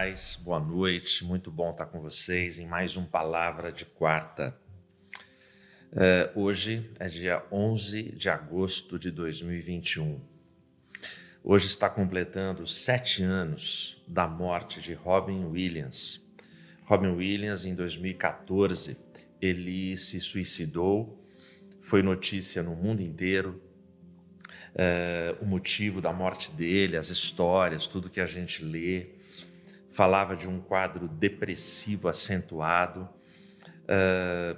paz, boa noite, muito bom estar com vocês em mais um Palavra de Quarta. Uh, hoje é dia 11 de agosto de 2021. Hoje está completando sete anos da morte de Robin Williams. Robin Williams, em 2014, ele se suicidou, foi notícia no mundo inteiro, uh, o motivo da morte dele, as histórias, tudo que a gente lê, falava de um quadro depressivo acentuado. Uh,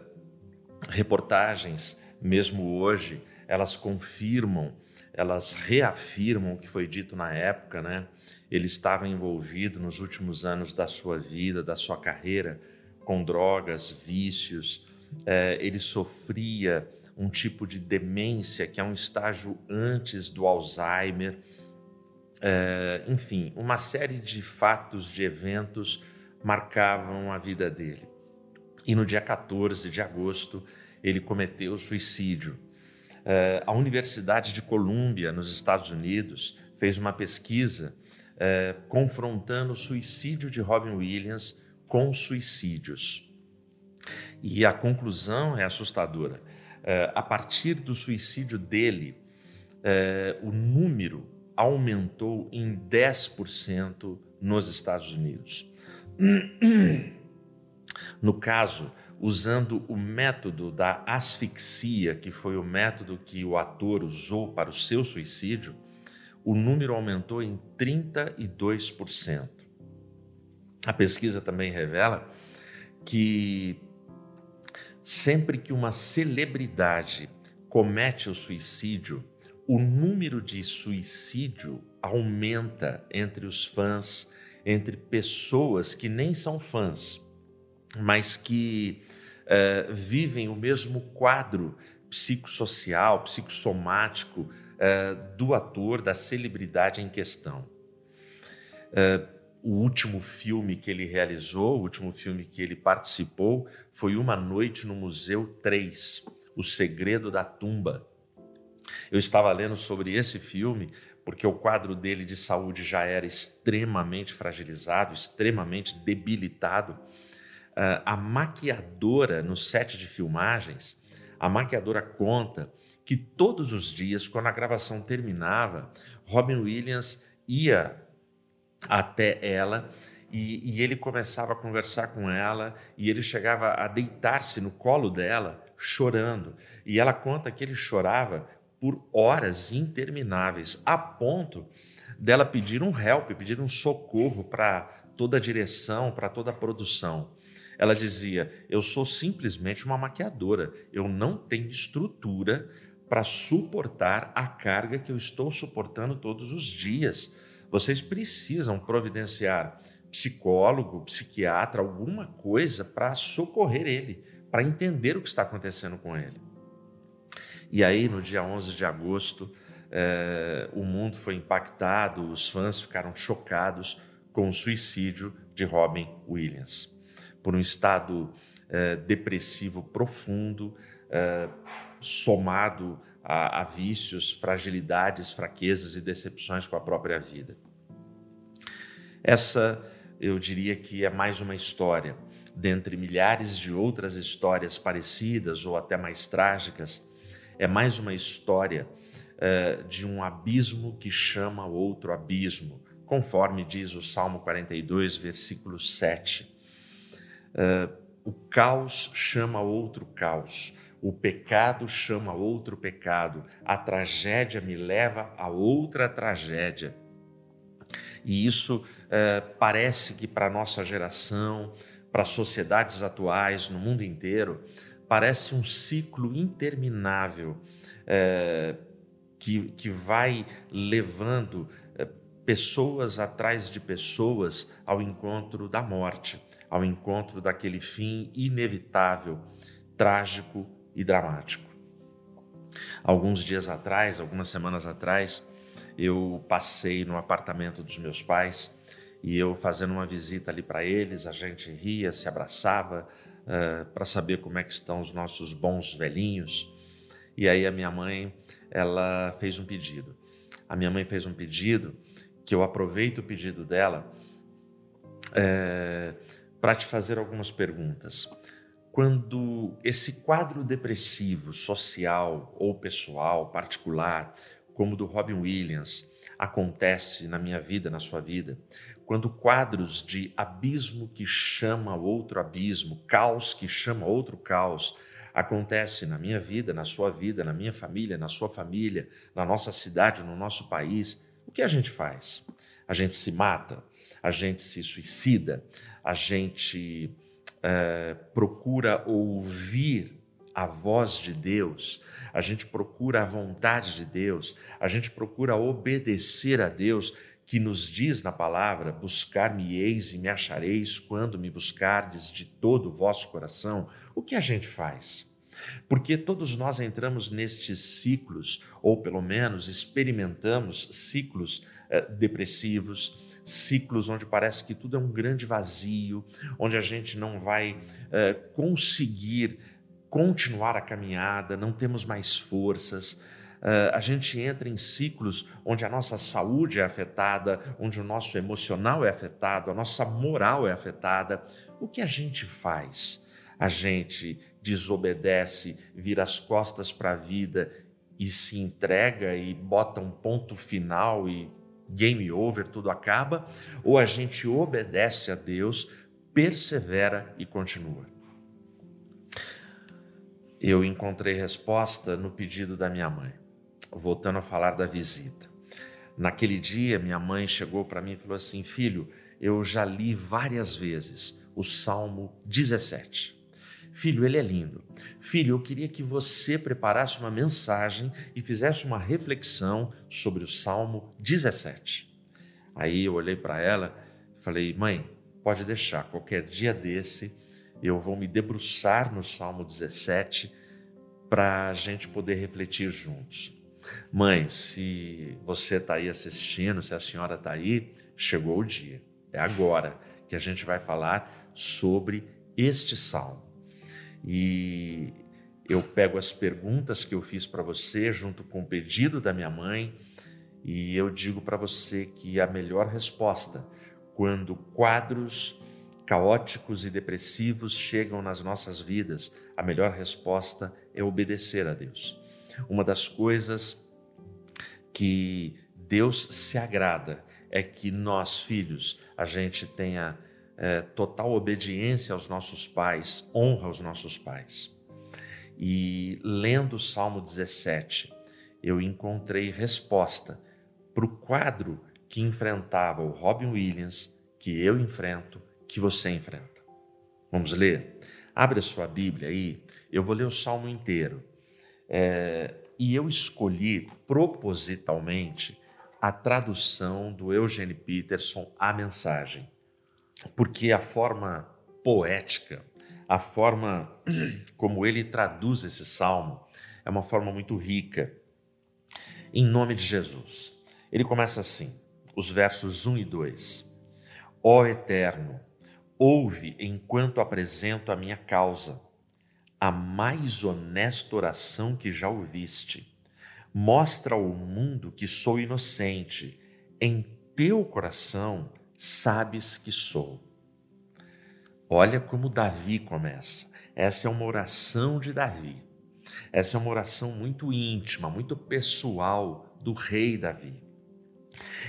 reportagens, mesmo hoje, elas confirmam, elas reafirmam o que foi dito na época, né? Ele estava envolvido nos últimos anos da sua vida, da sua carreira, com drogas, vícios. Uh, ele sofria um tipo de demência que é um estágio antes do Alzheimer. É, enfim, uma série de fatos, de eventos marcavam a vida dele. E no dia 14 de agosto, ele cometeu suicídio. É, a Universidade de Colômbia, nos Estados Unidos, fez uma pesquisa é, confrontando o suicídio de Robin Williams com suicídios. E a conclusão é assustadora. A partir do suicídio dele, o número aumentou em 10% nos Estados Unidos. No caso, usando o método da asfixia, que foi o método que o ator usou para o seu suicídio, o número aumentou em 32%. A pesquisa também revela que Sempre que uma celebridade comete o suicídio, o número de suicídio aumenta entre os fãs, entre pessoas que nem são fãs, mas que uh, vivem o mesmo quadro psicossocial, psicossomático uh, do ator, da celebridade em questão. Uh, o último filme que ele realizou, o último filme que ele participou, foi Uma Noite no Museu 3, O Segredo da Tumba. Eu estava lendo sobre esse filme porque o quadro dele de saúde já era extremamente fragilizado, extremamente debilitado. Uh, a maquiadora no set de filmagens, a maquiadora conta que todos os dias, quando a gravação terminava, Robin Williams ia até ela e, e, ele começava a conversar com ela e ele chegava a deitar-se no colo dela chorando. E ela conta que ele chorava por horas intermináveis, a ponto dela pedir um help, pedir um socorro para toda a direção, para toda a produção. Ela dizia: Eu sou simplesmente uma maquiadora, eu não tenho estrutura para suportar a carga que eu estou suportando todos os dias. Vocês precisam providenciar psicólogo, psiquiatra, alguma coisa para socorrer ele, para entender o que está acontecendo com ele. E aí, no dia 11 de agosto, eh, o mundo foi impactado, os fãs ficaram chocados com o suicídio de Robin Williams. Por um estado eh, depressivo profundo, eh, somado a, a vícios, fragilidades, fraquezas e decepções com a própria vida. Essa, eu diria que é mais uma história, dentre milhares de outras histórias parecidas ou até mais trágicas, é mais uma história uh, de um abismo que chama outro abismo, conforme diz o Salmo 42, versículo 7. Uh, eh, o caos chama outro caos, o pecado chama outro pecado, a tragédia me leva a outra tragédia. E isso é, parece que para a nossa geração, para sociedades atuais, no mundo inteiro, parece um ciclo interminável é, que, que vai levando é, pessoas atrás de pessoas ao encontro da morte, ao encontro daquele fim inevitável, trágico e dramático. Alguns dias atrás, algumas semanas atrás, eu passei no apartamento dos meus pais e eu fazendo uma visita ali para eles, a gente ria, se abraçava uh, eh, para saber como é que estão os nossos bons velhinhos. E aí a minha mãe, ela fez um pedido. A minha mãe fez um pedido que eu aproveito o pedido dela é, para te fazer algumas perguntas. Quando esse quadro depressivo, social ou pessoal, particular, como o do Robin Williams, acontece na minha vida, na sua vida, quando quadros de abismo que chama outro abismo, caos que chama outro caos, acontece na minha vida, na sua vida, na minha família, na sua família, na nossa cidade, no nosso país, o que a gente faz? A gente se mata, a gente se suicida, a gente é, procura ouvir a voz de Deus, a gente procura a vontade de Deus, a gente procura obedecer a Deus, que nos diz na palavra: Buscar-me-eis e me achareis quando me buscardes de todo o vosso coração. O que a gente faz? Porque todos nós entramos nestes ciclos, ou pelo menos experimentamos ciclos eh, depressivos, ciclos onde parece que tudo é um grande vazio, onde a gente não vai eh, conseguir continuar a caminhada, não temos mais forças. Uh, a gente entra em ciclos onde a nossa saúde é afetada, onde o nosso emocional é afetado, a nossa moral é afetada. O que a gente faz? A gente desobedece, vira as costas para a vida e se entrega e bota um ponto final e game over, tudo acaba, ou a gente obedece a Deus, persevera e continua eu encontrei resposta no pedido da minha mãe. Voltando a falar da visita. Naquele dia, minha mãe chegou para mim e falou assim: Filho, eu já li várias vezes o Salmo 17. Filho, ele é lindo. Filho, eu queria que você preparasse uma mensagem e fizesse uma reflexão sobre o Salmo 17. Aí eu olhei para ela e falei: Mãe, pode deixar, qualquer dia desse eu vou me debruçar no Salmo 17 para a gente poder refletir juntos. Mãe, se você está aí assistindo, se a senhora está aí, chegou o dia. É agora que a gente vai falar sobre este salmo. E eu pego as perguntas que eu fiz para você junto com o pedido da minha mãe e eu digo para você que a melhor resposta quando quadros caóticos e depressivos chegam nas nossas vidas, a melhor resposta é obedecer a Deus. Uma das coisas que Deus se agrada é que nós, filhos, a gente tenha é, total obediência aos nossos pais, honra aos nossos pais. E lendo o Salmo 17, eu encontrei resposta para o quadro que enfrentava o Robin Williams, que eu enfrento que você enfrenta. Vamos ler? Abre a sua Bíblia aí, eu vou ler o salmo inteiro. É, e eu escolhi propositalmente a tradução do Eugene Peterson à mensagem, porque a forma poética, a forma como ele traduz esse salmo, é uma forma muito rica. Em nome de Jesus. Ele começa assim, os versos 1 e 2. Ó Eterno, Ouve enquanto apresento a minha causa, a mais honesta oração que já ouviste. Mostra ao mundo que sou inocente, em teu coração sabes que sou. Olha como Davi começa. Essa é uma oração de Davi. Essa é uma oração muito íntima, muito pessoal do rei Davi.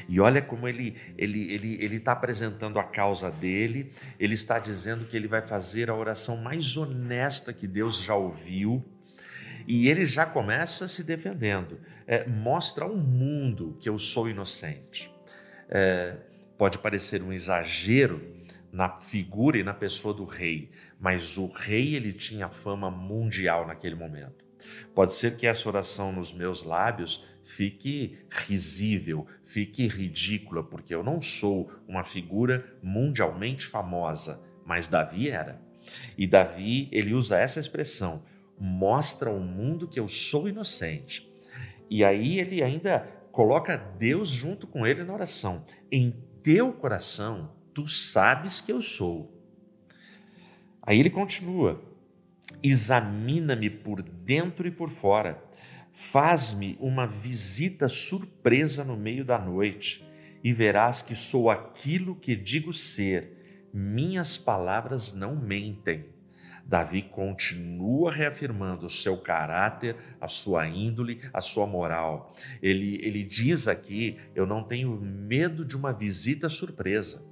E olha como ele ele ele ele está apresentando a causa dele. Ele está dizendo que ele vai fazer a oração mais honesta que Deus já ouviu. E ele já começa se defendendo. É, mostra ao mundo que eu sou inocente. É, pode parecer um exagero na figura e na pessoa do rei, mas o rei ele tinha fama mundial naquele momento. Pode ser que essa oração nos meus lábios fique risível, fique ridícula, porque eu não sou uma figura mundialmente famosa, mas Davi era. E Davi, ele usa essa expressão: mostra ao mundo que eu sou inocente. E aí ele ainda coloca Deus junto com ele na oração. Em teu coração, tu sabes que eu sou. Aí ele continua: examina-me por dentro e por fora Faz-me uma visita surpresa no meio da noite, e verás que sou aquilo que digo ser. minhas palavras não mentem. Davi continua reafirmando o seu caráter, a sua índole, a sua moral. Ele, ele diz aqui: Eu não tenho medo de uma visita surpresa.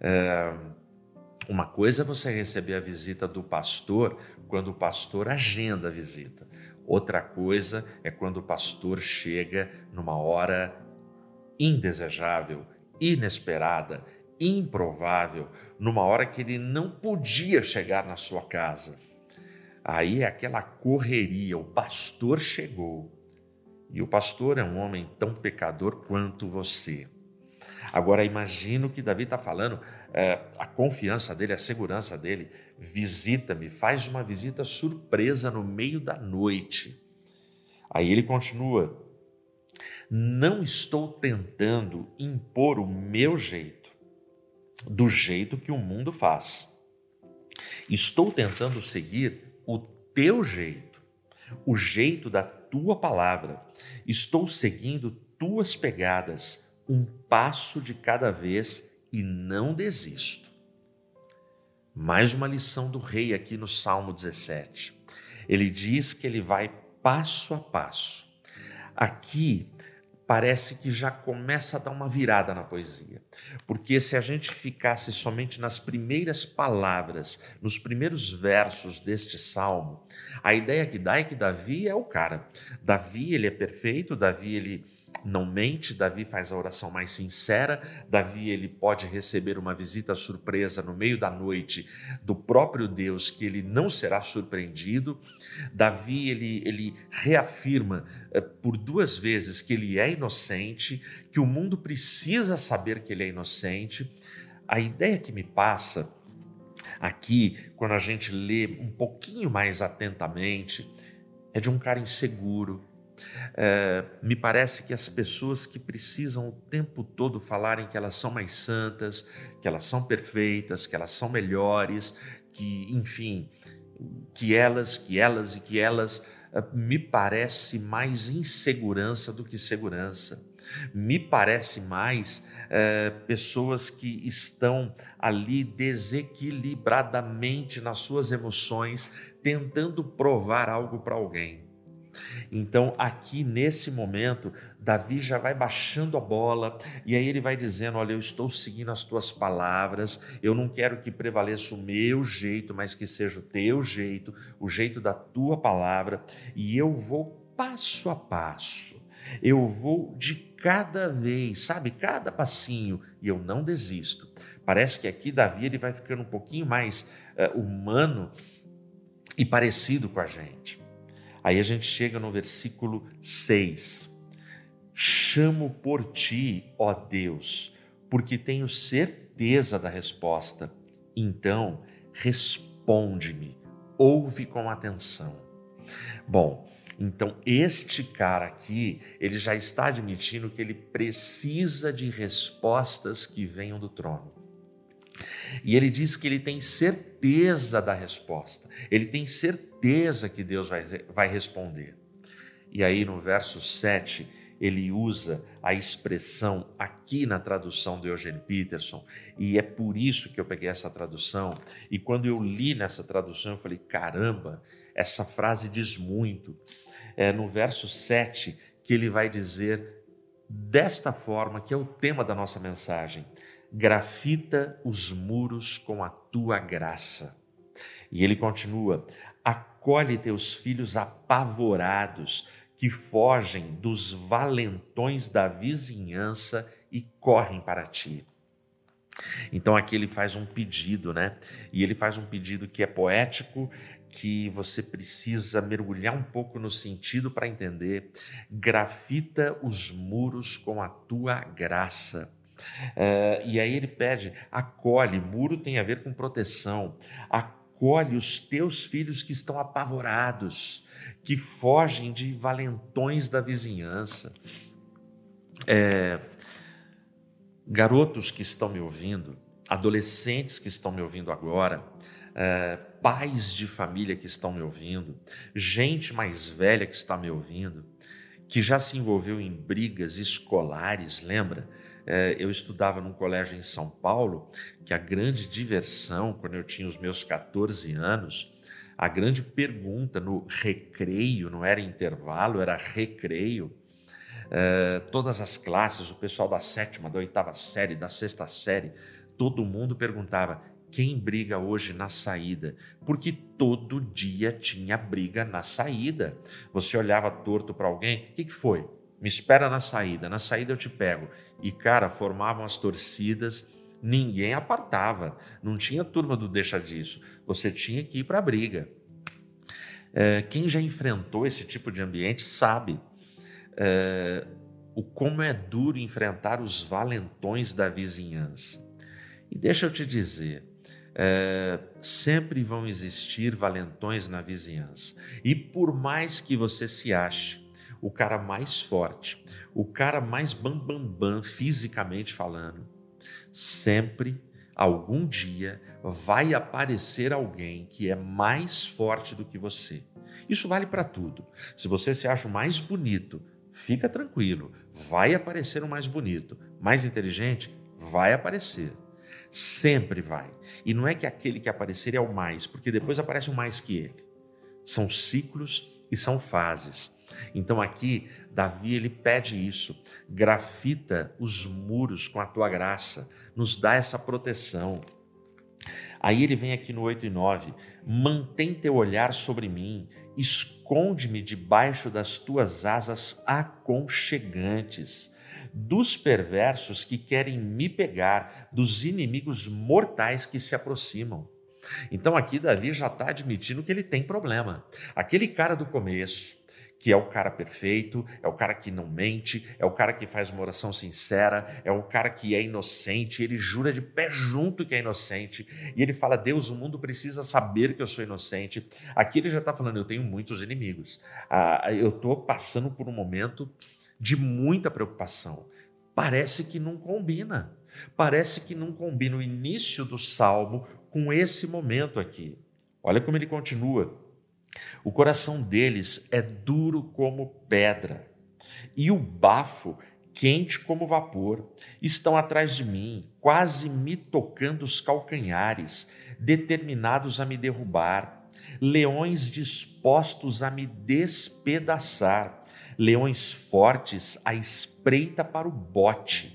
É, uma coisa é você receber a visita do pastor quando o pastor agenda a visita. Outra coisa é quando o pastor chega numa hora indesejável, inesperada, improvável, numa hora que ele não podia chegar na sua casa. Aí é aquela correria, o pastor chegou. E o pastor é um homem tão pecador quanto você. Agora imagino que Davi está falando, é, a confiança dele, a segurança dele, visita-me, faz uma visita surpresa no meio da noite. Aí ele continua: Não estou tentando impor o meu jeito do jeito que o mundo faz. Estou tentando seguir o teu jeito, o jeito da tua palavra. Estou seguindo tuas pegadas, um passo de cada vez e não desisto. Mais uma lição do rei aqui no Salmo 17. Ele diz que ele vai passo a passo. Aqui parece que já começa a dar uma virada na poesia. Porque se a gente ficasse somente nas primeiras palavras, nos primeiros versos deste salmo, a ideia que dá é que Davi é o cara. Davi, ele é perfeito, Davi, ele não mente, Davi faz a oração mais sincera, Davi ele pode receber uma visita surpresa no meio da noite do próprio Deus que ele não será surpreendido. Davi ele, ele reafirma eh, por duas vezes que ele é inocente, que o mundo precisa saber que ele é inocente. A ideia que me passa aqui, quando a gente lê um pouquinho mais atentamente, é de um cara inseguro, é, me parece que as pessoas que precisam o tempo todo falarem que elas são mais santas, que elas são perfeitas, que elas são melhores, que, enfim, que elas, que elas e que elas, é, me parece mais insegurança do que segurança. Me parece mais é, pessoas que estão ali desequilibradamente nas suas emoções, tentando provar algo para alguém. Então, aqui nesse momento, Davi já vai baixando a bola e aí ele vai dizendo: Olha, eu estou seguindo as tuas palavras, eu não quero que prevaleça o meu jeito, mas que seja o teu jeito, o jeito da tua palavra, e eu vou passo a passo, eu vou de cada vez, sabe, cada passinho, e eu não desisto. Parece que aqui Davi ele vai ficando um pouquinho mais uh, humano e parecido com a gente. Aí a gente chega no versículo 6. Chamo por ti, ó Deus, porque tenho certeza da resposta. Então, responde-me, ouve com atenção. Bom, então este cara aqui, ele já está admitindo que ele precisa de respostas que venham do trono. E ele diz que ele tem certeza da resposta, ele tem certeza que Deus vai, vai responder. E aí no verso 7, ele usa a expressão aqui na tradução do Eugene Peterson, e é por isso que eu peguei essa tradução. E quando eu li nessa tradução, eu falei: caramba, essa frase diz muito. É no verso 7 que ele vai dizer desta forma, que é o tema da nossa mensagem: grafita os muros com a tua graça. E ele continua: acolhe teus filhos apavorados, que fogem dos valentões da vizinhança e correm para ti. Então aqui ele faz um pedido, né? E ele faz um pedido que é poético, que você precisa mergulhar um pouco no sentido para entender. Grafita os muros com a tua graça. Uh, e aí ele pede: acolhe, muro tem a ver com proteção, acolhe os teus filhos que estão apavorados, que fogem de valentões da vizinhança. É, garotos que estão me ouvindo, adolescentes que estão me ouvindo agora, é, pais de família que estão me ouvindo, gente mais velha que está me ouvindo, que já se envolveu em brigas escolares, lembra? É, eu estudava num colégio em São Paulo, que a grande diversão, quando eu tinha os meus 14 anos, a grande pergunta no recreio, não era intervalo, era recreio, é, todas as classes, o pessoal da sétima, da oitava série, da sexta série, todo mundo perguntava: quem briga hoje na saída? Porque todo dia tinha briga na saída. Você olhava torto para alguém, o que, que foi? Me espera na saída, na saída eu te pego. E, cara, formavam as torcidas, ninguém apartava, não tinha turma do deixa disso, você tinha que ir para a briga. É, quem já enfrentou esse tipo de ambiente sabe é, o como é duro enfrentar os valentões da vizinhança. E deixa eu te dizer, é, sempre vão existir valentões na vizinhança. E por mais que você se ache o cara mais forte, o cara mais bambambam bam, bam, fisicamente falando, sempre, algum dia, vai aparecer alguém que é mais forte do que você. Isso vale para tudo. Se você se acha o mais bonito, fica tranquilo, vai aparecer o mais bonito. Mais inteligente, vai aparecer. Sempre vai. E não é que aquele que aparecer é o mais, porque depois aparece o mais que ele. São ciclos e são fases. Então aqui, Davi ele pede isso, grafita os muros com a tua graça, nos dá essa proteção. Aí ele vem aqui no 8 e 9: mantém teu olhar sobre mim, esconde-me debaixo das tuas asas aconchegantes dos perversos que querem me pegar, dos inimigos mortais que se aproximam. Então aqui Davi já está admitindo que ele tem problema. Aquele cara do começo, que é o cara perfeito, é o cara que não mente, é o cara que faz uma oração sincera, é o cara que é inocente, ele jura de pé junto que é inocente, e ele fala: Deus, o mundo precisa saber que eu sou inocente. Aqui ele já está falando: eu tenho muitos inimigos, ah, eu estou passando por um momento de muita preocupação. Parece que não combina. Parece que não combina o início do salmo com esse momento aqui. Olha como ele continua. O coração deles é duro como pedra, e o bafo quente como vapor. Estão atrás de mim, quase me tocando os calcanhares, determinados a me derrubar, leões dispostos a me despedaçar leões fortes à espreita para o bote.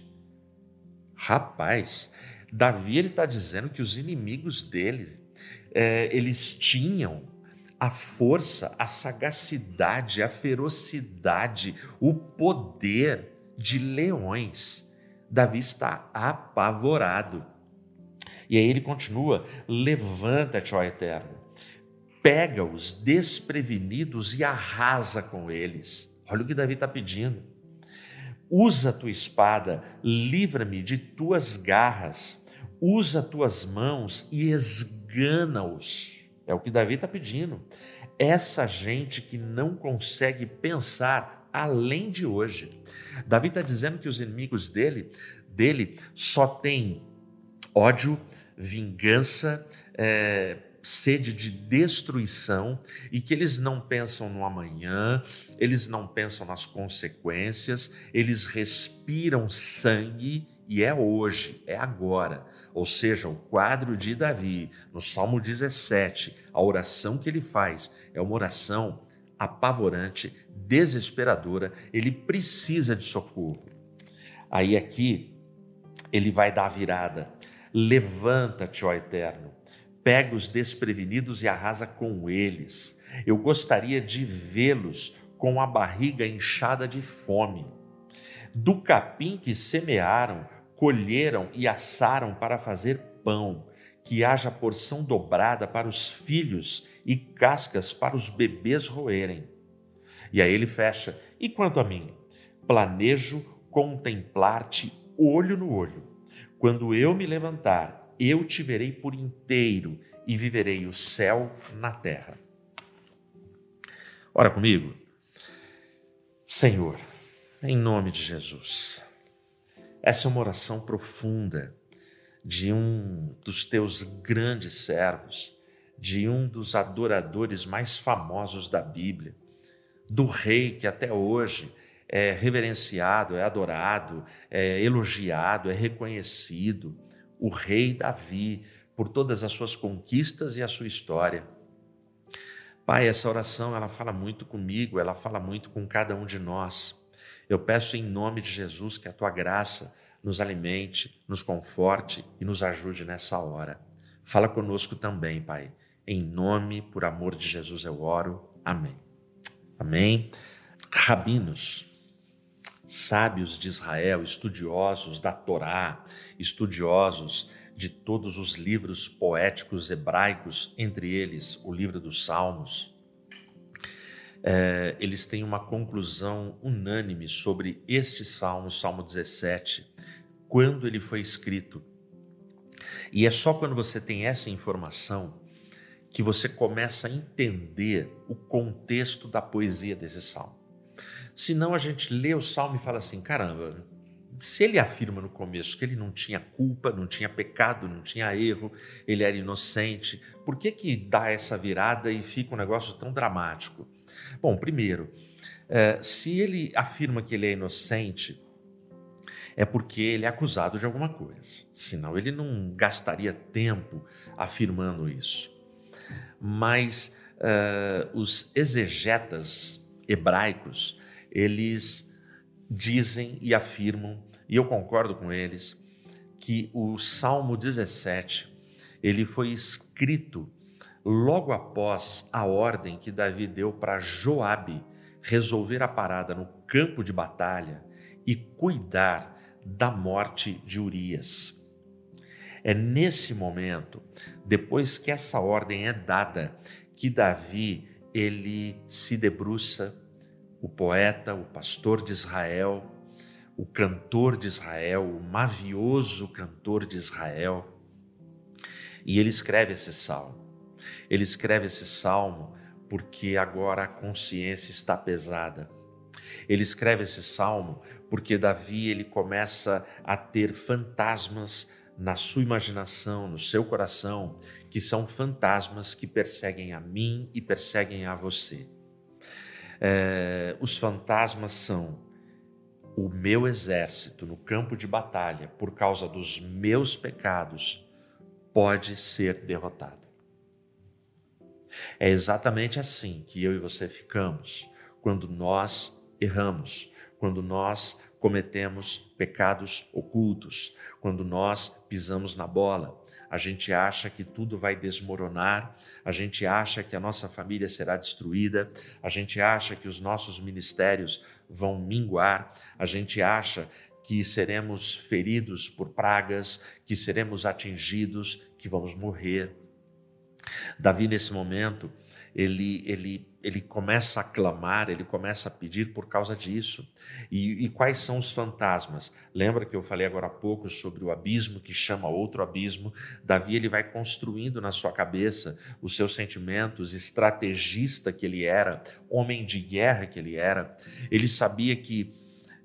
Rapaz, Davi ele está dizendo que os inimigos dele, é, eles tinham a força, a sagacidade, a ferocidade, o poder de leões. Davi está apavorado. E aí ele continua: levanta-te, ó Eterno, pega os desprevenidos e arrasa com eles. Olha o que Davi está pedindo. Usa a tua espada, livra-me de tuas garras, usa tuas mãos e esgana-os. É o que Davi está pedindo. Essa gente que não consegue pensar além de hoje. Davi está dizendo que os inimigos dele, dele só têm ódio, vingança, é, sede de destruição e que eles não pensam no amanhã, eles não pensam nas consequências, eles respiram sangue e é hoje, é agora. Ou seja, o quadro de Davi, no Salmo 17, a oração que ele faz é uma oração apavorante, desesperadora, ele precisa de socorro. Aí aqui ele vai dar a virada. Levanta-te, ó Eterno, pega os desprevenidos e arrasa com eles. Eu gostaria de vê-los com a barriga inchada de fome. Do capim que semearam, colheram e assaram para fazer pão, que haja porção dobrada para os filhos e cascas para os bebês roerem. E aí ele fecha: E quanto a mim? Planejo contemplar-te olho no olho. Quando eu me levantar eu te verei por inteiro e viverei o céu na terra. Ora comigo. Senhor, em nome de Jesus, essa é uma oração profunda de um dos teus grandes servos, de um dos adoradores mais famosos da Bíblia, do rei que até hoje é reverenciado, é adorado, é elogiado, é reconhecido. O rei Davi, por todas as suas conquistas e a sua história. Pai, essa oração ela fala muito comigo, ela fala muito com cada um de nós. Eu peço em nome de Jesus que a tua graça nos alimente, nos conforte e nos ajude nessa hora. Fala conosco também, Pai. Em nome, por amor de Jesus eu oro. Amém. Amém. Rabinos, sábios de Israel, estudiosos da Torá, estudiosos de todos os livros poéticos hebraicos, entre eles o livro dos Salmos, é, eles têm uma conclusão unânime sobre este salmo, Salmo 17, quando ele foi escrito. E é só quando você tem essa informação que você começa a entender o contexto da poesia desse salmo. Senão a gente lê o salmo e fala assim: caramba, se ele afirma no começo que ele não tinha culpa, não tinha pecado, não tinha erro, ele era inocente, por que, que dá essa virada e fica um negócio tão dramático? Bom, primeiro, é, se ele afirma que ele é inocente, é porque ele é acusado de alguma coisa, senão ele não gastaria tempo afirmando isso. Mas uh, os exegetas hebraicos eles dizem e afirmam, e eu concordo com eles, que o Salmo 17 ele foi escrito logo após a ordem que Davi deu para Joabe resolver a parada no campo de batalha e cuidar da morte de Urias. É nesse momento, depois que essa ordem é dada, que Davi ele se debruça o poeta, o pastor de Israel, o cantor de Israel, o mavioso cantor de Israel. E ele escreve esse salmo. Ele escreve esse salmo porque agora a consciência está pesada. Ele escreve esse salmo porque Davi ele começa a ter fantasmas na sua imaginação, no seu coração, que são fantasmas que perseguem a mim e perseguem a você. É, os fantasmas são o meu exército no campo de batalha, por causa dos meus pecados, pode ser derrotado. É exatamente assim que eu e você ficamos quando nós erramos, quando nós cometemos pecados ocultos, quando nós pisamos na bola, a gente acha que tudo vai desmoronar, a gente acha que a nossa família será destruída, a gente acha que os nossos ministérios vão minguar, a gente acha que seremos feridos por pragas, que seremos atingidos, que vamos morrer. Davi, nesse momento, ele, ele, ele começa a clamar, ele começa a pedir por causa disso. E, e, quais são os fantasmas? Lembra que eu falei agora há pouco sobre o abismo que chama outro abismo? Davi ele vai construindo na sua cabeça os seus sentimentos, estrategista que ele era, homem de guerra que ele era. Ele sabia que.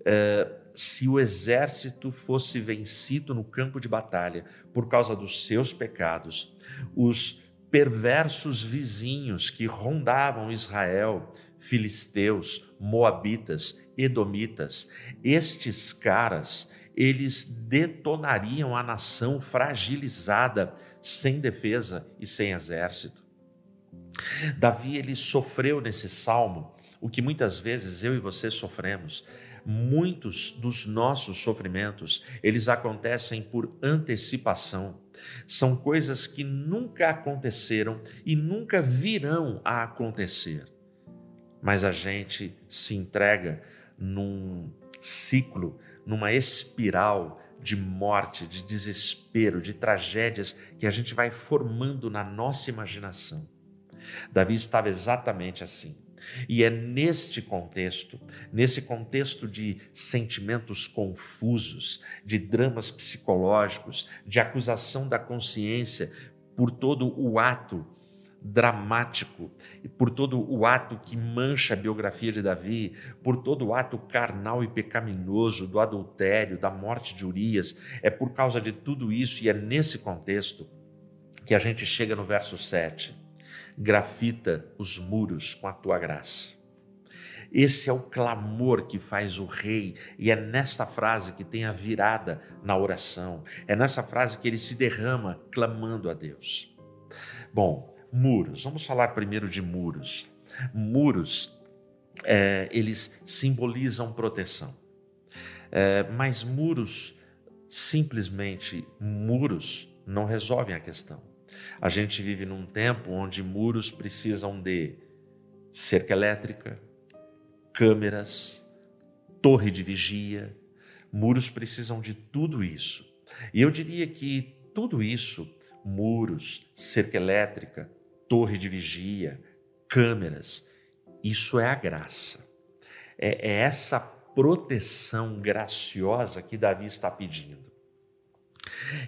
Eh, se o exército fosse vencido no campo de batalha por causa dos seus pecados, os perversos vizinhos que rondavam Israel, filisteus, moabitas, edomitas, estes caras, eles detonariam a nação fragilizada, sem defesa e sem exército. Davi ele sofreu nesse salmo o que muitas vezes eu e você sofremos. Muitos dos nossos sofrimentos, eles acontecem por antecipação. São coisas que nunca aconteceram e nunca virão a acontecer. Mas a gente se entrega num ciclo, numa espiral de morte, de desespero, de tragédias que a gente vai formando na nossa imaginação. Davi estava exatamente assim. E é neste contexto, nesse contexto de sentimentos confusos, de dramas psicológicos, de acusação da consciência por todo o ato dramático, por todo o ato que mancha a biografia de Davi, por todo o ato carnal e pecaminoso do adultério, da morte de Urias, é por causa de tudo isso e é nesse contexto que a gente chega no verso 7 grafita os muros com a tua graça. Esse é o clamor que faz o rei, e é nesta frase que tem a virada na oração, é nessa frase que ele se derrama clamando a Deus. Bom, muros, vamos falar primeiro de muros. Muros, é, eles simbolizam proteção, é, mas muros, simplesmente muros, não resolvem a questão. A gente vive num tempo onde muros precisam de cerca elétrica, câmeras, torre de vigia. Muros precisam de tudo isso. E eu diria que tudo isso muros, cerca elétrica, torre de vigia, câmeras isso é a graça. É, é essa proteção graciosa que Davi está pedindo.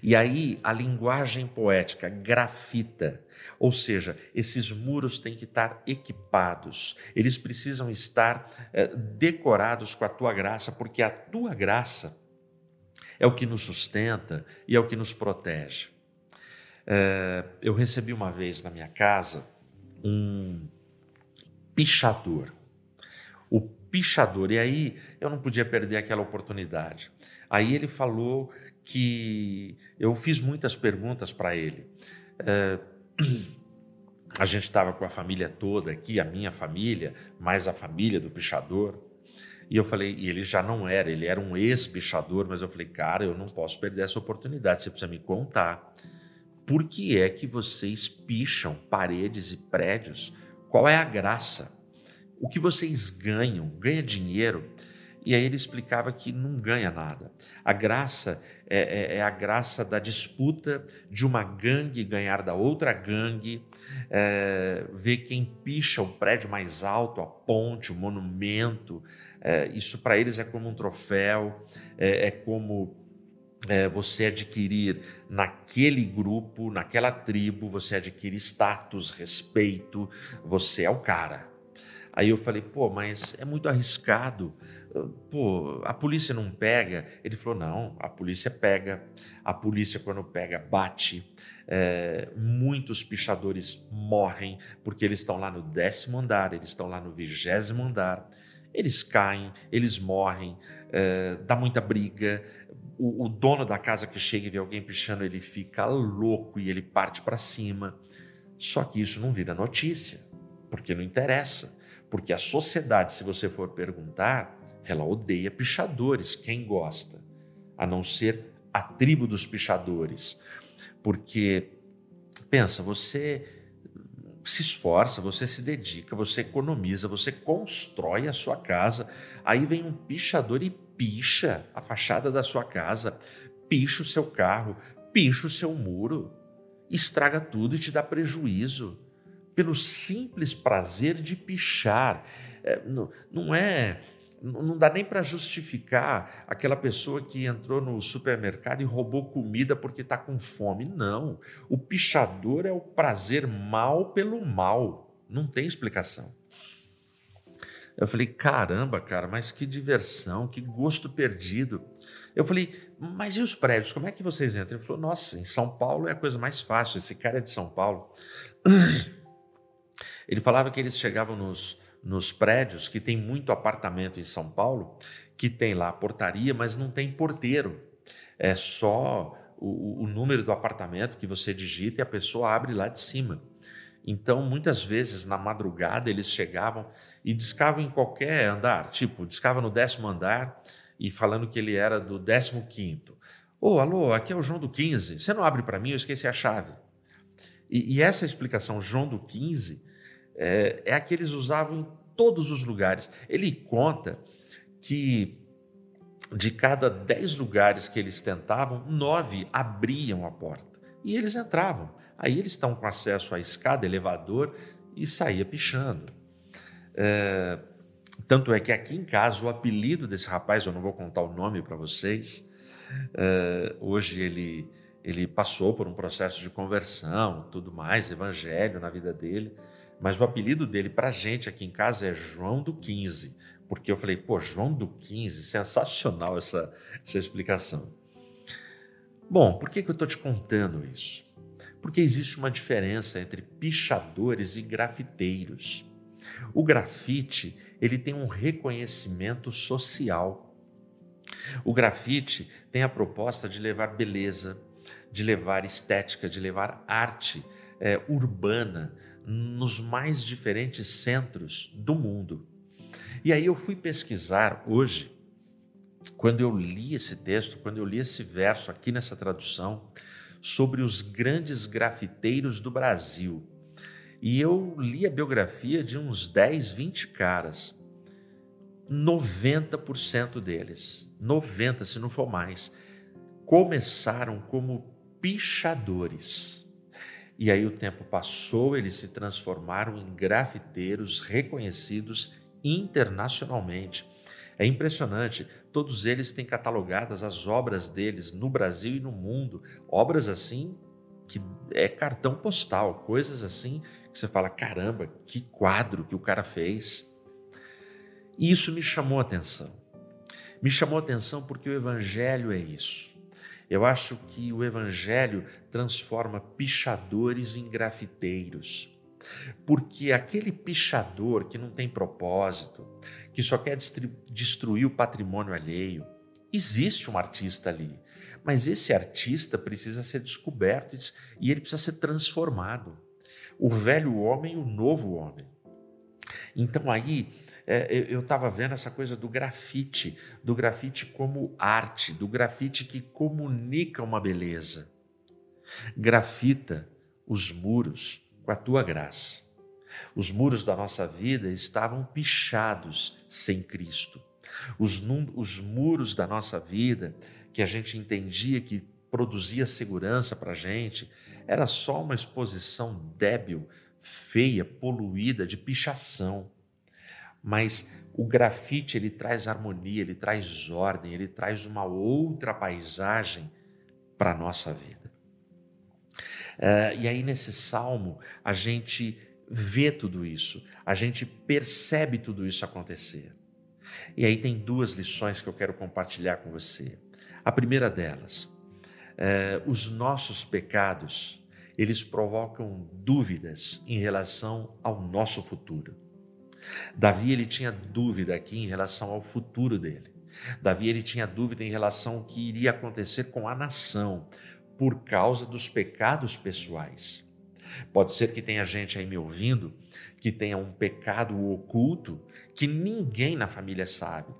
E aí a linguagem poética grafita, ou seja, esses muros têm que estar equipados, eles precisam estar é, decorados com a tua graça, porque a tua graça é o que nos sustenta e é o que nos protege. É, eu recebi uma vez na minha casa um pichador. O pichador, e aí eu não podia perder aquela oportunidade. Aí ele falou que eu fiz muitas perguntas para ele. É, a gente estava com a família toda aqui, a minha família, mais a família do pichador. E eu falei, e ele já não era, ele era um ex-pichador, mas eu falei, cara, eu não posso perder essa oportunidade, você precisa me contar. Por que é que vocês picham paredes e prédios? Qual é a graça? O que vocês ganham? Ganha dinheiro? E aí ele explicava que não ganha nada. A graça é, é, é a graça da disputa de uma gangue ganhar da outra gangue, é, ver quem picha o prédio mais alto, a ponte, o monumento. É, isso para eles é como um troféu, é, é como é, você adquirir naquele grupo, naquela tribo, você adquire status, respeito, você é o cara. Aí eu falei, pô, mas é muito arriscado pô, a polícia não pega? Ele falou: não, a polícia pega. A polícia, quando pega, bate. É, muitos pichadores morrem porque eles estão lá no décimo andar, eles estão lá no vigésimo andar. Eles caem, eles morrem, é, dá muita briga. O, o dono da casa que chega e vê alguém pichando, ele fica louco e ele parte para cima. Só que isso não vira notícia, porque não interessa. Porque a sociedade, se você for perguntar, ela odeia pichadores. Quem gosta? A não ser a tribo dos pichadores. Porque, pensa, você se esforça, você se dedica, você economiza, você constrói a sua casa. Aí vem um pichador e picha a fachada da sua casa, picha o seu carro, picha o seu muro, estraga tudo e te dá prejuízo. Pelo simples prazer de pichar. É, não, não é não dá nem para justificar aquela pessoa que entrou no supermercado e roubou comida porque está com fome. Não. O pichador é o prazer mal pelo mal. Não tem explicação. Eu falei, caramba, cara, mas que diversão, que gosto perdido. Eu falei, mas e os prédios? Como é que vocês entram? Ele falou, nossa, em São Paulo é a coisa mais fácil. Esse cara é de São Paulo. Ele falava que eles chegavam nos, nos prédios, que tem muito apartamento em São Paulo, que tem lá portaria, mas não tem porteiro. É só o, o número do apartamento que você digita e a pessoa abre lá de cima. Então, muitas vezes, na madrugada, eles chegavam e discavam em qualquer andar, tipo, discava no décimo andar e falando que ele era do décimo quinto. Ô, oh, alô, aqui é o João do 15, você não abre para mim, eu esqueci a chave. E, e essa explicação, João do 15, é, é a que eles usavam em todos os lugares. Ele conta que de cada dez lugares que eles tentavam, nove abriam a porta e eles entravam. Aí eles estão com acesso à escada, elevador e saía pichando. É, tanto é que aqui em casa o apelido desse rapaz, eu não vou contar o nome para vocês, é, hoje ele, ele passou por um processo de conversão, tudo mais, evangelho na vida dele. Mas o apelido dele para gente aqui em casa é João do 15, porque eu falei, pô, João do 15, sensacional essa, essa explicação. Bom, por que, que eu estou te contando isso? Porque existe uma diferença entre pichadores e grafiteiros. O grafite, ele tem um reconhecimento social. O grafite tem a proposta de levar beleza, de levar estética, de levar arte é, urbana nos mais diferentes centros do mundo. E aí eu fui pesquisar hoje, quando eu li esse texto, quando eu li esse verso aqui nessa tradução, sobre os grandes grafiteiros do Brasil. E eu li a biografia de uns 10, 20 caras. 90% deles, 90 se não for mais, começaram como pichadores. E aí o tempo passou, eles se transformaram em grafiteiros reconhecidos internacionalmente. É impressionante, todos eles têm catalogadas as obras deles no Brasil e no mundo, obras assim que é cartão postal, coisas assim que você fala: caramba, que quadro que o cara fez. E isso me chamou a atenção. Me chamou a atenção porque o Evangelho é isso. Eu acho que o Evangelho transforma pichadores em grafiteiros. Porque aquele pichador que não tem propósito, que só quer destruir o patrimônio alheio, existe um artista ali, mas esse artista precisa ser descoberto e ele precisa ser transformado. O velho homem e o novo homem. Então aí é, eu estava vendo essa coisa do grafite, do grafite como arte, do grafite que comunica uma beleza. Grafita os muros com a tua graça. Os muros da nossa vida estavam pichados sem Cristo. Os, os muros da nossa vida, que a gente entendia que produzia segurança para a gente, era só uma exposição débil, feia, poluída, de pichação. Mas o grafite ele traz harmonia, ele traz ordem, ele traz uma outra paisagem para a nossa vida. Uh, e aí, nesse salmo, a gente vê tudo isso, a gente percebe tudo isso acontecer. E aí tem duas lições que eu quero compartilhar com você. A primeira delas, uh, os nossos pecados, eles provocam dúvidas em relação ao nosso futuro. Davi ele tinha dúvida aqui em relação ao futuro dele. Davi ele tinha dúvida em relação ao que iria acontecer com a nação, por causa dos pecados pessoais. Pode ser que tenha gente aí me ouvindo que tenha um pecado oculto que ninguém na família sabe.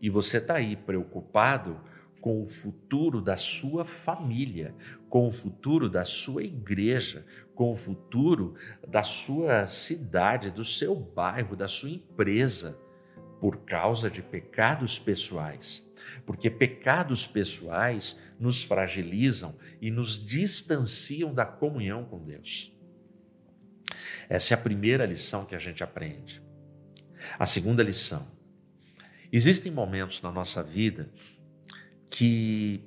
E você está aí preocupado com o futuro da sua família, com o futuro da sua igreja, com o futuro da sua cidade, do seu bairro, da sua empresa, por causa de pecados pessoais. Porque pecados pessoais nos fragilizam e nos distanciam da comunhão com Deus. Essa é a primeira lição que a gente aprende. A segunda lição: existem momentos na nossa vida que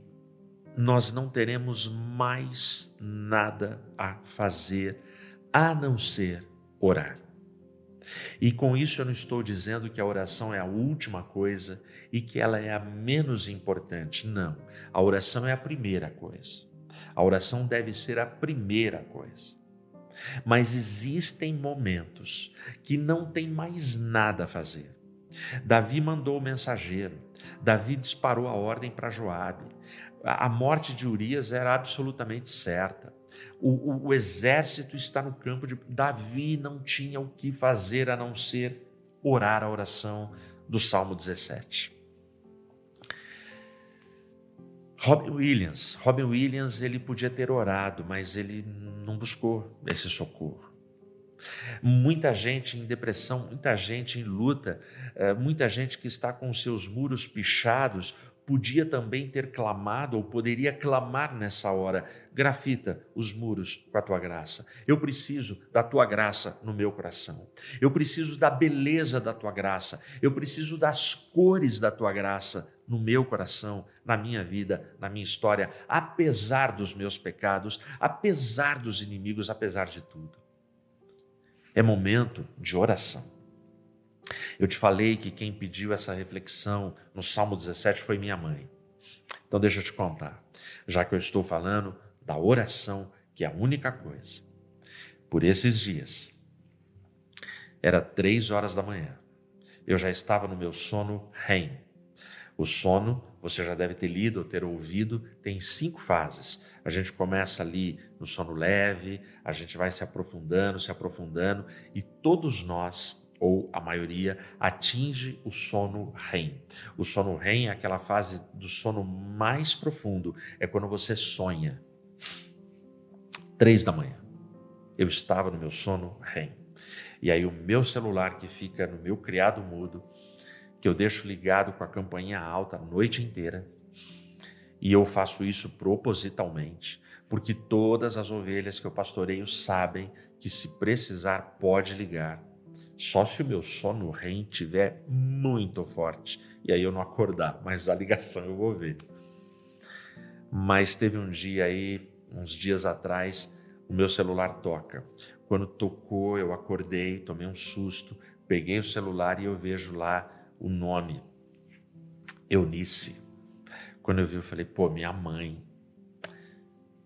nós não teremos mais nada a fazer a não ser orar. E com isso eu não estou dizendo que a oração é a última coisa e que ela é a menos importante. Não. A oração é a primeira coisa. A oração deve ser a primeira coisa. Mas existem momentos que não tem mais nada a fazer. Davi mandou o mensageiro. Davi disparou a ordem para Joabe. A morte de Urias era absolutamente certa. O, o, o, exército está no campo de. Davi não tinha o que fazer a não ser orar a oração do Salmo 17. Robin Williams, Robin Williams, ele podia ter orado, mas ele não buscou esse socorro. Muita gente em depressão, muita gente em luta, eh, muita gente que está com seus muros pichados, podia também ter clamado ou poderia clamar nessa hora: grafita os muros com a tua graça. Eu preciso da tua graça no meu coração. Eu preciso da beleza da tua graça. Eu preciso das cores da tua graça no meu coração, na minha vida, na minha história, apesar dos meus pecados, apesar dos inimigos, apesar de tudo. É momento de oração. Eu te falei que quem pediu essa reflexão no Salmo 17 foi minha mãe. Então deixa eu te contar, já que eu estou falando da oração, que é a única coisa. Por esses dias, Era três horas da manhã. Eu já estava no meu sono REM. O sono, você já deve ter lido ou ter ouvido, tem cinco fases. A gente começa ali no sono leve, a gente vai se aprofundando, se aprofundando, e todos nós, ou a maioria, atinge o sono REM. O sono REM é aquela fase do sono mais profundo, é quando você sonha. Três da manhã. Eu estava no meu sono REM. E aí o meu celular que fica no meu criado mudo, que eu deixo ligado com a campainha alta a noite inteira, e eu faço isso propositalmente, porque todas as ovelhas que eu pastoreio sabem que se precisar pode ligar. Só se o meu sono REM estiver muito forte, e aí eu não acordar, mas a ligação eu vou ver. Mas teve um dia aí, uns dias atrás, o meu celular toca. Quando tocou, eu acordei, tomei um susto, peguei o celular e eu vejo lá o nome, Eunice. Quando eu vi, eu falei, pô, minha mãe,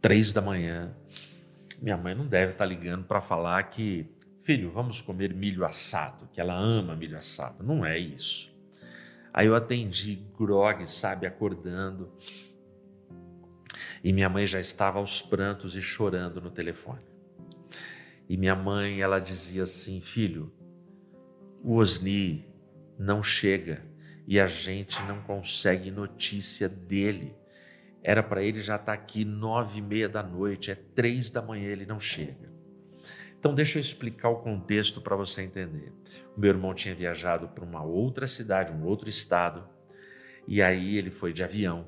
três da manhã, minha mãe não deve estar tá ligando para falar que, filho, vamos comer milho assado, que ela ama milho assado. Não é isso. Aí eu atendi grog, sabe, acordando. E minha mãe já estava aos prantos e chorando no telefone. E minha mãe, ela dizia assim: Filho, o Osni não chega e a gente não consegue notícia dele. Era para ele já estar tá aqui nove e meia da noite, é três da manhã, ele não chega. Então, deixa eu explicar o contexto para você entender. O meu irmão tinha viajado para uma outra cidade, um outro estado, e aí ele foi de avião.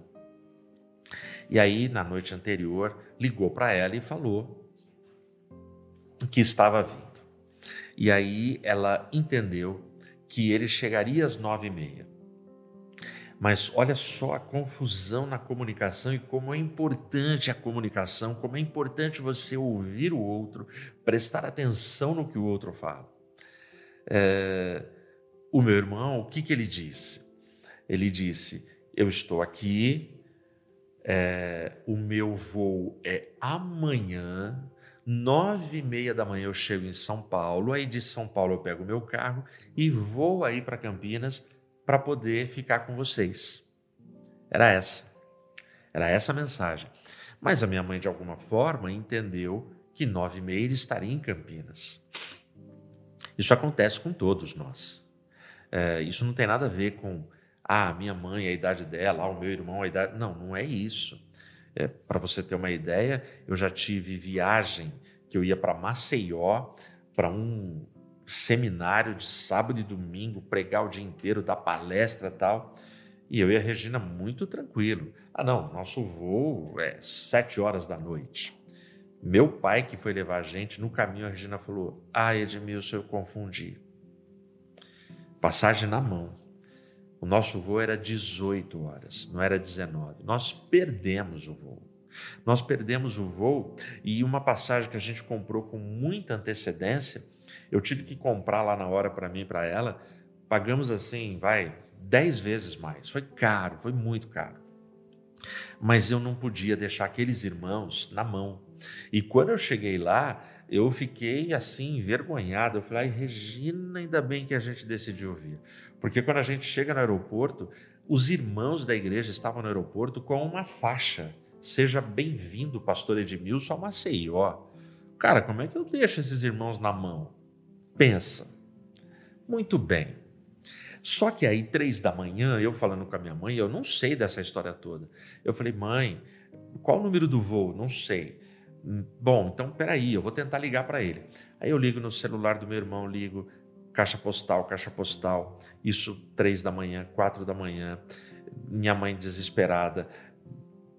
E aí, na noite anterior, ligou para ela e falou que estava vindo. E aí ela entendeu que ele chegaria às nove e meia. Mas olha só a confusão na comunicação e como é importante a comunicação, como é importante você ouvir o outro, prestar atenção no que o outro fala. É, o meu irmão, o que, que ele disse? Ele disse: Eu estou aqui, é, o meu voo é amanhã, Nove e meia da manhã eu chego em São Paulo, aí de São Paulo eu pego o meu carro e vou aí para Campinas para poder ficar com vocês. Era essa. Era essa a mensagem. Mas a minha mãe, de alguma forma, entendeu que nove e meia ele estaria em Campinas. Isso acontece com todos nós. É, isso não tem nada a ver com ah, minha mãe, a idade dela, ah, o meu irmão, a idade. Não, não é isso. É, para você ter uma ideia, eu já tive viagem que eu ia para Maceió para um seminário de sábado e domingo, pregar o dia inteiro, dar palestra tal. E eu e a Regina muito tranquilo. Ah, não, nosso voo é sete horas da noite. Meu pai, que foi levar a gente, no caminho a Regina falou: Ah, Edmilson, eu confundi. Passagem na mão. O nosso voo era 18 horas, não era 19. Nós perdemos o voo. Nós perdemos o voo e uma passagem que a gente comprou com muita antecedência, eu tive que comprar lá na hora para mim e para ela. Pagamos assim, vai, 10 vezes mais. Foi caro, foi muito caro. Mas eu não podia deixar aqueles irmãos na mão. E quando eu cheguei lá, eu fiquei assim, envergonhado. Eu falei, Regina, ainda bem que a gente decidiu vir. Porque quando a gente chega no aeroporto, os irmãos da igreja estavam no aeroporto com uma faixa. Seja bem-vindo, pastor Edmilson, a Maceió. Cara, como é que eu deixo esses irmãos na mão? Pensa. Muito bem. Só que aí, três da manhã, eu falando com a minha mãe, eu não sei dessa história toda. Eu falei, mãe, qual o número do voo? Não sei. Bom, então peraí, eu vou tentar ligar para ele. Aí eu ligo no celular do meu irmão, ligo, caixa postal, caixa postal. Isso três da manhã, quatro da manhã. Minha mãe desesperada.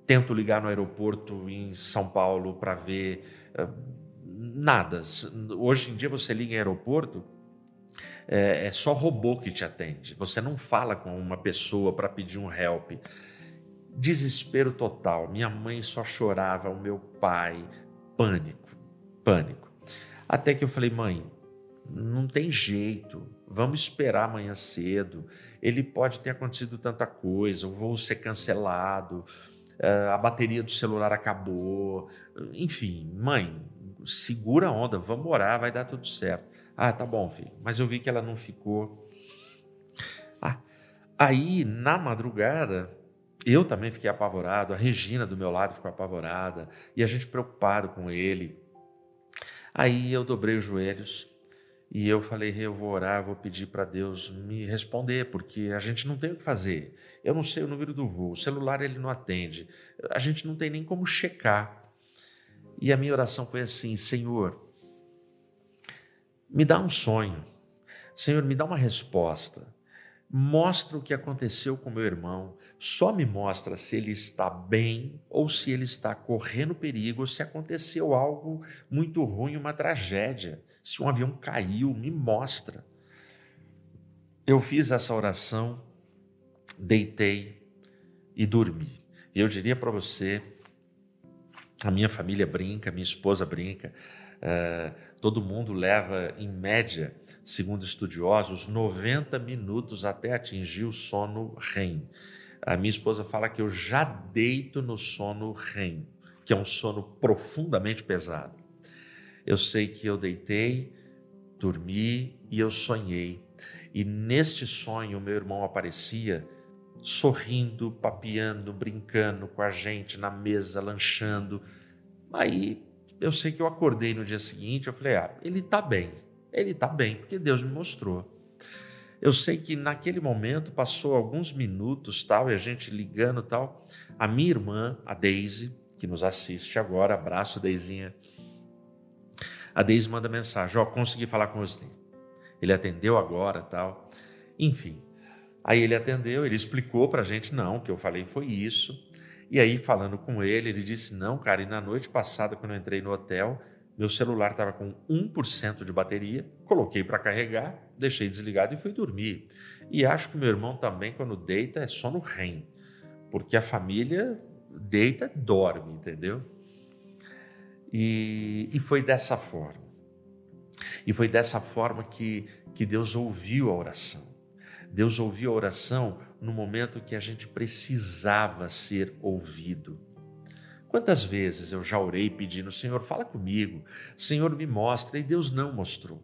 Tento ligar no aeroporto em São Paulo para ver. Uh, nada. Hoje em dia você liga em aeroporto, é, é só robô que te atende. Você não fala com uma pessoa para pedir um help. Desespero total. Minha mãe só chorava, o meu pai, pânico, pânico. Até que eu falei, mãe, não tem jeito, vamos esperar amanhã cedo. Ele pode ter acontecido tanta coisa, o voo ser cancelado, eh, a bateria do celular acabou. Enfim, mãe, segura a onda, vamos orar, vai dar tudo certo. Ah, tá bom, filho. Mas eu vi que ela não ficou. Ah, aí, na madrugada, eu também fiquei apavorado, a Regina do meu lado ficou apavorada, e a gente preocupado com ele. Aí eu dobrei os joelhos e eu falei, eu vou orar, vou pedir para Deus me responder, porque a gente não tem o que fazer. Eu não sei o número do voo, o celular ele não atende, a gente não tem nem como checar. E a minha oração foi assim: Senhor, me dá um sonho, Senhor, me dá uma resposta. Mostra o que aconteceu com meu irmão, só me mostra se ele está bem ou se ele está correndo perigo, se aconteceu algo muito ruim, uma tragédia se um avião caiu, me mostra. Eu fiz essa oração, deitei e dormi. Eu diria para você, a minha família brinca, minha esposa brinca, uh, todo mundo leva, em média, segundo estudiosos, 90 minutos até atingir o sono REM. A minha esposa fala que eu já deito no sono REM, que é um sono profundamente pesado. Eu sei que eu deitei, dormi e eu sonhei. E neste sonho, meu irmão aparecia sorrindo, papeando, brincando com a gente na mesa, lanchando. Aí eu sei que eu acordei no dia seguinte, eu falei: "Ah, ele está bem. Ele está bem, porque Deus me mostrou". Eu sei que naquele momento passou alguns minutos, tal, e a gente ligando, tal. A minha irmã, a Daisy, que nos assiste agora, abraço Deizinha a Deise manda mensagem: Ó, oh, consegui falar com o Osni. Ele atendeu agora tal. Enfim. Aí ele atendeu, ele explicou para a gente: não, o que eu falei foi isso. E aí, falando com ele, ele disse: não, cara, e na noite passada, quando eu entrei no hotel, meu celular estava com 1% de bateria, coloquei para carregar, deixei desligado e fui dormir. E acho que meu irmão também, quando deita, é só no REM, porque a família deita, dorme, entendeu? E, e foi dessa forma. E foi dessa forma que, que Deus ouviu a oração. Deus ouviu a oração no momento que a gente precisava ser ouvido. Quantas vezes eu já orei pedindo, Senhor, fala comigo, Senhor, me mostra, e Deus não mostrou.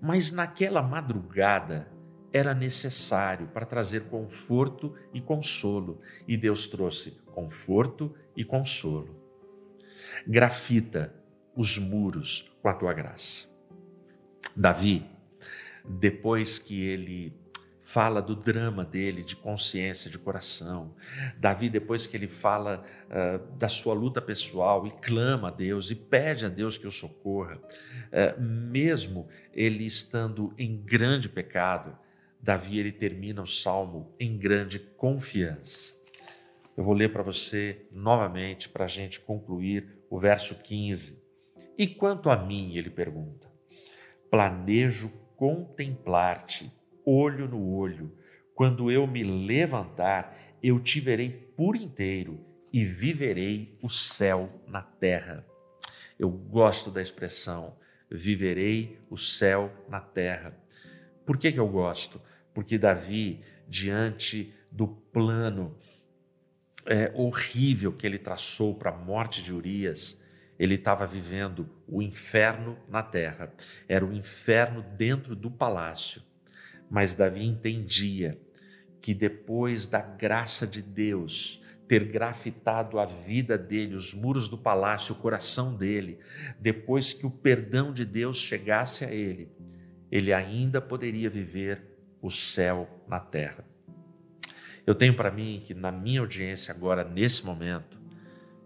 Mas naquela madrugada era necessário para trazer conforto e consolo, e Deus trouxe conforto e consolo grafita os muros com a tua graça. Davi, depois que ele fala do drama dele, de consciência, de coração. Davi, depois que ele fala uh, da sua luta pessoal e clama a Deus e pede a Deus que o socorra, uh, mesmo ele estando em grande pecado, Davi ele termina o salmo em grande confiança. Eu vou ler para você novamente para a gente concluir o verso 15. E quanto a mim, ele pergunta, planejo contemplar-te, olho no olho. Quando eu me levantar, eu te verei por inteiro e viverei o céu na terra. Eu gosto da expressão viverei o céu na terra. Por que, que eu gosto? Porque Davi, diante do plano é, horrível que ele traçou para a morte de Urias, ele estava vivendo o inferno na terra, era o inferno dentro do palácio. Mas Davi entendia que depois da graça de Deus ter grafitado a vida dele, os muros do palácio, o coração dele, depois que o perdão de Deus chegasse a ele, ele ainda poderia viver o céu na terra. Eu tenho para mim que na minha audiência agora, nesse momento,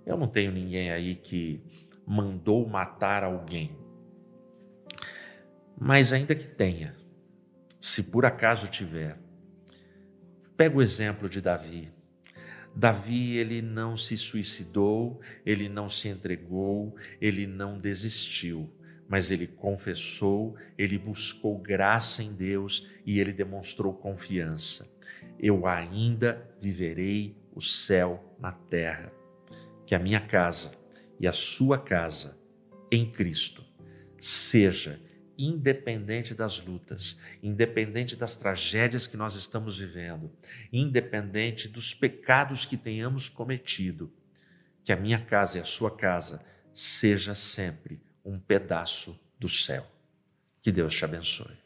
eu não tenho ninguém aí que mandou matar alguém. Mas ainda que tenha, se por acaso tiver, pega o exemplo de Davi. Davi, ele não se suicidou, ele não se entregou, ele não desistiu, mas ele confessou, ele buscou graça em Deus e ele demonstrou confiança eu ainda viverei o céu na terra. Que a minha casa e a sua casa em Cristo seja independente das lutas, independente das tragédias que nós estamos vivendo, independente dos pecados que tenhamos cometido, que a minha casa e a sua casa seja sempre um pedaço do céu. Que Deus te abençoe.